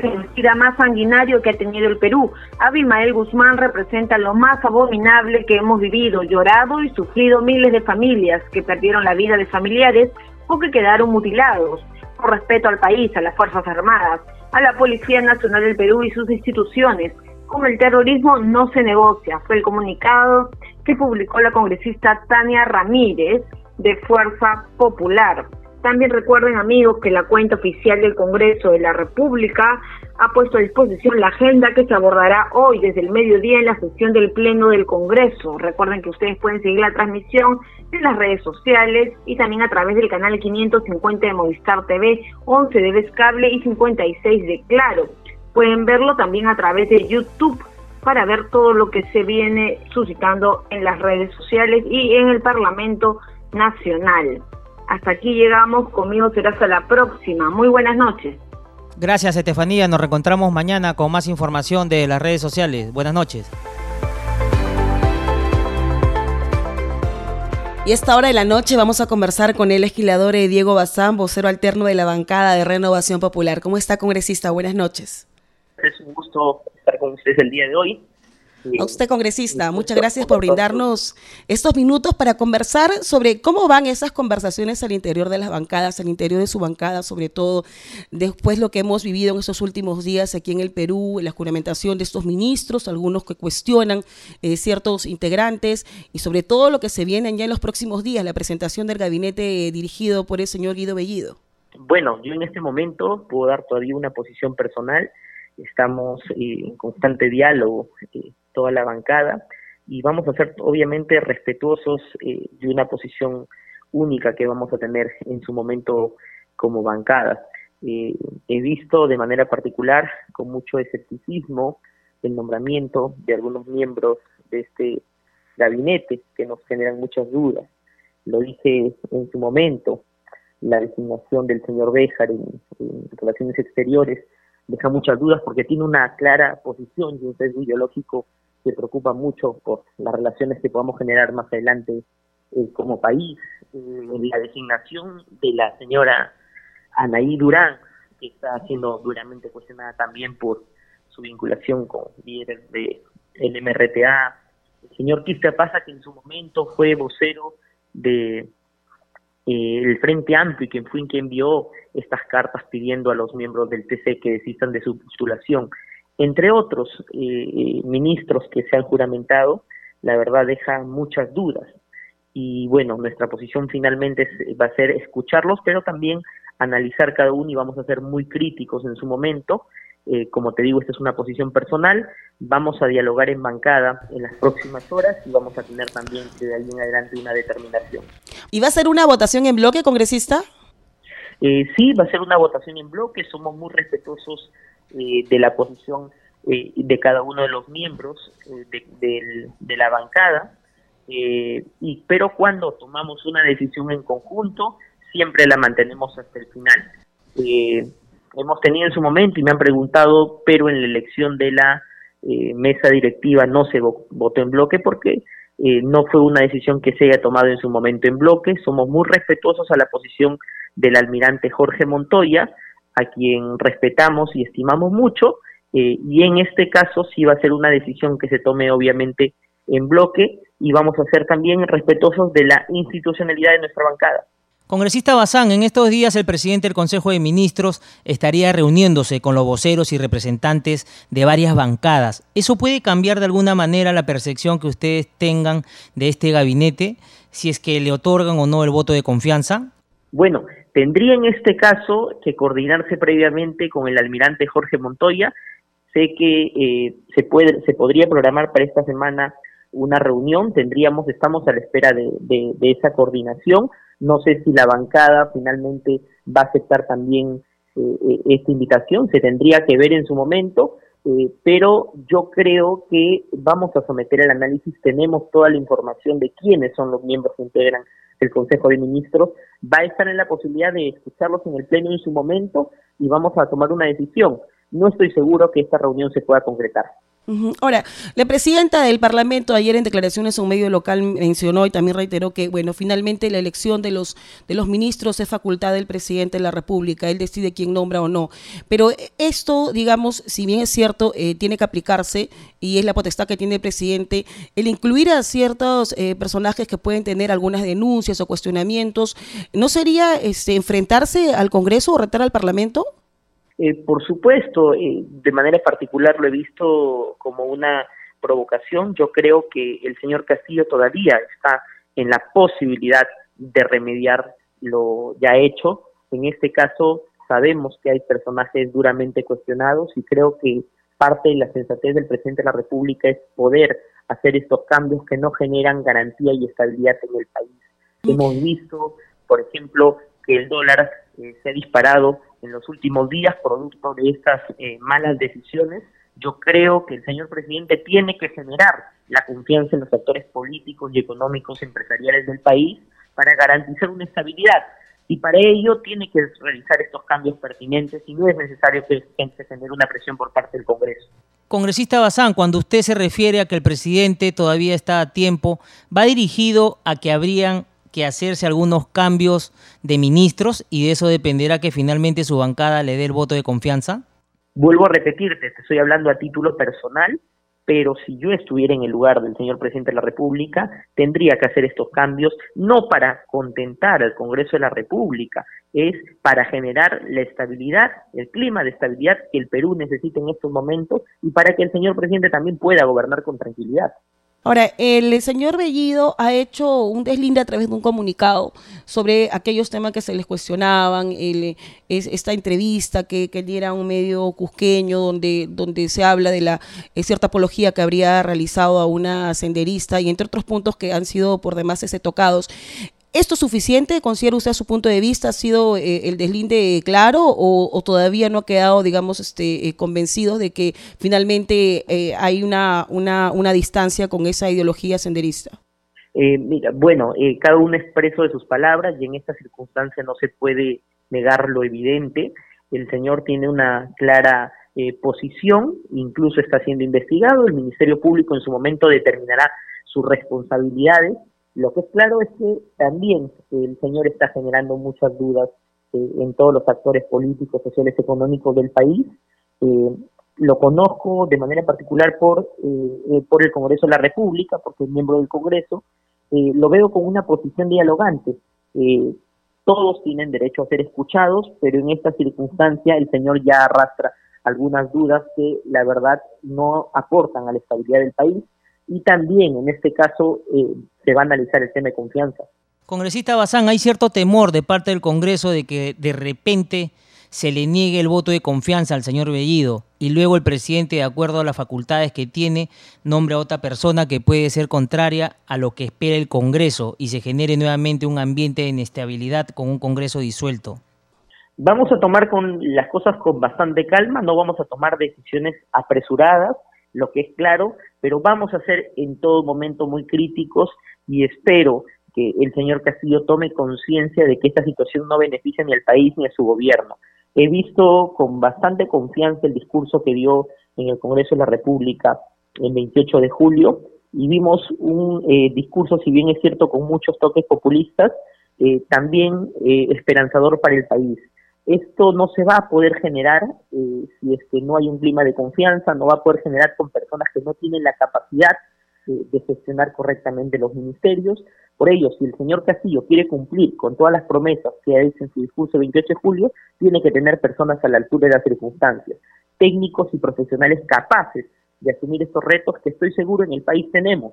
genocida más sanguinario que ha tenido el Perú. Abimael Guzmán representa lo más abominable que hemos vivido, llorado y sufrido miles de familias que perdieron la vida de familiares o que quedaron mutilados. Por respeto al país, a las Fuerzas Armadas, a la Policía Nacional del Perú y sus instituciones. Con el terrorismo no se negocia, fue el comunicado que publicó la congresista Tania Ramírez de Fuerza Popular. También recuerden amigos que la cuenta oficial del Congreso de la República ha puesto a disposición la agenda que se abordará hoy desde el mediodía en la sesión del Pleno del Congreso. Recuerden que ustedes pueden seguir la transmisión en las redes sociales y también a través del canal 550 de Movistar TV, 11 de Vez Cable y 56 de Claro. Pueden verlo también a través de YouTube para ver todo lo que se viene suscitando en las redes sociales y en el Parlamento Nacional. Hasta aquí llegamos, conmigo será hasta la próxima. Muy buenas noches. Gracias, Estefanía. Nos reencontramos mañana con más información de las redes sociales. Buenas noches. Y a esta hora de la noche vamos a conversar con el legislador Diego Bazán, vocero alterno de la bancada de Renovación Popular. ¿Cómo está, congresista? Buenas noches. Es un gusto estar con ustedes el día de hoy. A usted, congresista, muchas gracias por brindarnos estos minutos para conversar sobre cómo van esas conversaciones al interior de las bancadas, al interior de su bancada, sobre todo después lo que hemos vivido en estos últimos días aquí en el Perú, la juramentación de estos ministros, algunos que cuestionan eh, ciertos integrantes y sobre todo lo que se viene ya en los próximos días, la presentación del gabinete dirigido por el señor Guido Bellido. Bueno, yo en este momento puedo dar todavía una posición personal. Estamos eh, en constante diálogo eh, toda la bancada y vamos a ser obviamente respetuosos eh, de una posición única que vamos a tener en su momento como bancada. he visto de manera particular con mucho escepticismo el nombramiento de algunos miembros de este gabinete que nos generan muchas dudas. Lo dije en su momento, la designación del señor Béjar en Relaciones Exteriores deja muchas dudas porque tiene una clara posición y un sesgo ideológico que preocupa mucho por las relaciones que podamos generar más adelante eh, como país. Eh, la designación de la señora Anaí Durán, que está siendo duramente cuestionada también por su vinculación con líderes del MRTA. El señor Quispe Pasa, que en su momento fue vocero de eh, el Frente Amplio y quien fue quien envió estas cartas pidiendo a los miembros del TC que desistan de su postulación, entre otros eh, ministros que se han juramentado, la verdad deja muchas dudas. Y bueno, nuestra posición finalmente va a ser escucharlos, pero también analizar cada uno y vamos a ser muy críticos en su momento. Eh, como te digo, esta es una posición personal. Vamos a dialogar en bancada en las próximas horas y vamos a tener también de ahí en adelante una determinación. ¿Y va a ser una votación en bloque, congresista? Eh, sí, va a ser una votación en bloque, somos muy respetuosos eh, de la posición eh, de cada uno de los miembros de, la bancada, y, pero cuando tomamos una decisión en conjunto, siempre la mantenemos hasta el final. hemos tenido en su momento, y me han preguntado, pero en la elección de la mesa directiva no se votó en bloque porque no fue una decisión que se haya tomado en su momento en bloque, somos muy respetuosos a la posición del almirante Jorge Montoya, a quien respetamos y estimamos mucho, eh, y en este caso sí va a ser una decisión que se tome obviamente en bloque y vamos a ser también respetuosos de la institucionalidad de nuestra bancada. Congresista Bazán, en estos días el presidente del Consejo de Ministros estaría reuniéndose con los voceros y representantes de varias bancadas. ¿Eso puede cambiar de alguna manera la percepción que ustedes tengan de este gabinete, si es que le otorgan o no el voto de confianza? Bueno, tendría en este caso que coordinarse previamente con el almirante Jorge Montoya. Sé que eh, se puede, se podría programar para esta semana una reunión. Tendríamos, estamos a la espera de, esa coordinación. No sé si la bancada finalmente va a aceptar también eh, eh, esta invitación. Se tendría que ver en su momento. pero yo creo que vamos a someter el análisis, tenemos toda la información de quiénes son los miembros que integran el Consejo de Ministros, va a estar en la posibilidad de escucharlos en el Pleno en su momento y vamos a tomar una decisión. No estoy seguro que esta reunión se pueda concretar. Ahora, la presidenta del Parlamento ayer en declaraciones a un medio local mencionó y también reiteró que, bueno, finalmente la elección de los, de los ministros es facultad del presidente de la República, él decide quién nombra o no. Pero esto, digamos, si bien es cierto, eh, tiene que aplicarse y es la potestad que tiene el presidente, el incluir a ciertos eh, personajes que pueden tener algunas denuncias o cuestionamientos, ¿no sería este, enfrentarse al Congreso o retar al Parlamento? Eh, por supuesto, eh, de manera particular lo he visto como una provocación. Yo creo que el señor Castillo todavía está en la posibilidad de remediar lo ya hecho. En este caso sabemos que hay personajes duramente cuestionados y creo que parte de la sensatez del presidente de la República es poder hacer estos cambios que no generan garantía y estabilidad en el país. Hemos visto, por ejemplo, que el dólar eh, se ha disparado en los últimos días producto de estas eh, malas decisiones. Yo creo que el señor presidente tiene que generar la confianza en los actores políticos y económicos empresariales del país para garantizar una estabilidad. Y para ello tiene que realizar estos cambios pertinentes y no es necesario que se genere una presión por parte del Congreso. Congresista Bazán, cuando usted se refiere a que el presidente todavía está a tiempo, ¿va dirigido a que habrían que hacerse algunos cambios de ministros y de eso dependerá que finalmente su bancada le dé el voto de confianza? Vuelvo a repetirte, te estoy hablando a título personal pero si yo estuviera en el lugar del señor presidente de la República, tendría que hacer estos cambios no para contentar al Congreso de la República, es para generar la estabilidad, el clima de estabilidad que el Perú necesita en estos momentos y para que el señor presidente también pueda gobernar con tranquilidad. Ahora, el señor Bellido ha hecho un deslinde a través de un comunicado sobre aquellos temas que se les cuestionaban, el, es, esta entrevista que, que diera un medio cusqueño donde, donde se habla de la eh, cierta apología que habría realizado a una senderista y entre otros puntos que han sido por demás ese tocados. ¿Esto es suficiente? ¿Considera usted su punto de vista? ¿Ha sido eh, el deslinde claro o, todavía no ha quedado, digamos, este, eh, convencido de que finalmente eh, hay una, una, una, distancia con esa ideología senderista? mira, bueno, cada uno es preso de sus palabras y en esta circunstancia no se puede negar lo evidente. El señor tiene una clara posición, incluso está siendo investigado. El Ministerio Público en su momento determinará sus responsabilidades lo que es claro es que también el señor está generando muchas dudas eh, en todos los actores políticos, sociales, económicos del país. Eh, lo conozco de manera particular por, eh, por el Congreso de la República, porque es miembro del Congreso. lo veo con una posición dialogante. todos tienen derecho a ser escuchados, pero en esta circunstancia el señor ya arrastra algunas dudas que la verdad no aportan a la estabilidad del país y también en este caso eh, se va a analizar el tema de confianza. Congresista Bazán, hay cierto temor de parte del Congreso de que de repente se le niegue el voto de confianza al señor Bellido y luego el presidente, de acuerdo a las facultades que tiene, nombre a otra persona que puede ser contraria a lo que espera el Congreso y se genere nuevamente un ambiente de inestabilidad con un Congreso disuelto. Vamos a tomar con las cosas con bastante calma, no vamos a tomar decisiones apresuradas, lo que es claro, pero vamos a ser en todo momento muy críticos y espero que el señor Castillo tome conciencia de que esta situación no beneficia ni al país ni a su gobierno. He visto con bastante confianza el discurso que dio en el Congreso de la República el 28 de julio y vimos un eh, discurso, si bien es cierto, con muchos toques populistas, eh, también eh, esperanzador para el país. Esto no se va a poder generar eh, si es que no hay un clima de confianza, no va a poder generar con personas que no tienen la capacidad eh, de gestionar correctamente los ministerios. Por ello, si el señor Castillo quiere cumplir con todas las promesas que ha hecho en su discurso el 28 de julio, tiene que tener personas a la altura de las circunstancias, técnicos y profesionales capaces de asumir estos retos que estoy seguro en el país tenemos.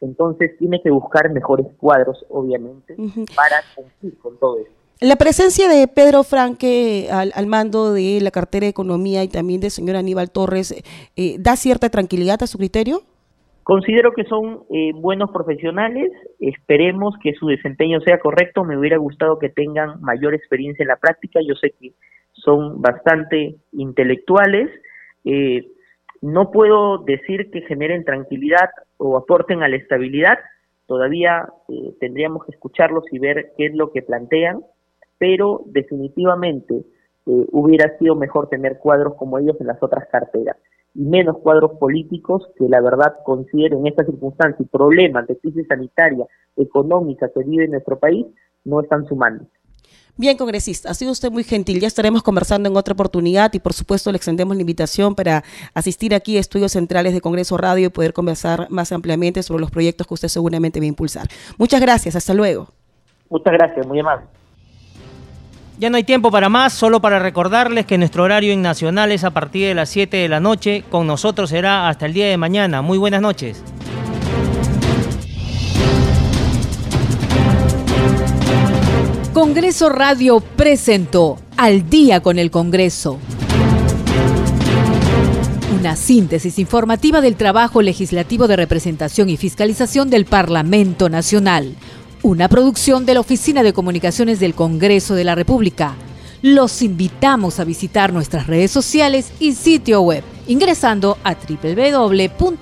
Entonces tiene que buscar mejores cuadros, obviamente, para cumplir con todo esto. La presencia de Pedro Franque al, mando de la cartera de Economía y también del señor Aníbal Torres, eh, ¿da cierta tranquilidad a su criterio? Considero que son eh, buenos profesionales, esperemos que su desempeño sea correcto, me hubiera gustado que tengan mayor experiencia en la práctica, yo sé que son bastante intelectuales, eh, no puedo decir que generen tranquilidad o aporten a la estabilidad, todavía tendríamos que escucharlos y ver qué es lo que plantean, pero definitivamente eh, hubiera sido mejor tener cuadros como ellos en las otras carteras y menos cuadros políticos que la verdad considero en esta circunstancia y problemas de crisis sanitaria, económica que vive nuestro país, no están sumando. Bien, congresista, ha sido usted muy gentil. Ya estaremos conversando en otra oportunidad y por supuesto le extendemos la invitación para asistir aquí a estudios centrales de Congreso Radio y poder conversar más ampliamente sobre los proyectos que usted seguramente va a impulsar. Muchas gracias, hasta luego. Muchas gracias, muy amable. Ya no hay tiempo para más, solo para recordarles que nuestro horario en Nacional es a partir de las 7 de la noche. Con nosotros será hasta el día de mañana. Muy buenas noches. Con Congreso Radio presentó Al día con el Congreso. Una síntesis informativa del trabajo legislativo de representación y fiscalización del Parlamento Nacional. Una producción de la Oficina de Comunicaciones del Congreso de la República. Los invitamos a visitar nuestras redes sociales y sitio web ingresando a www.go.p.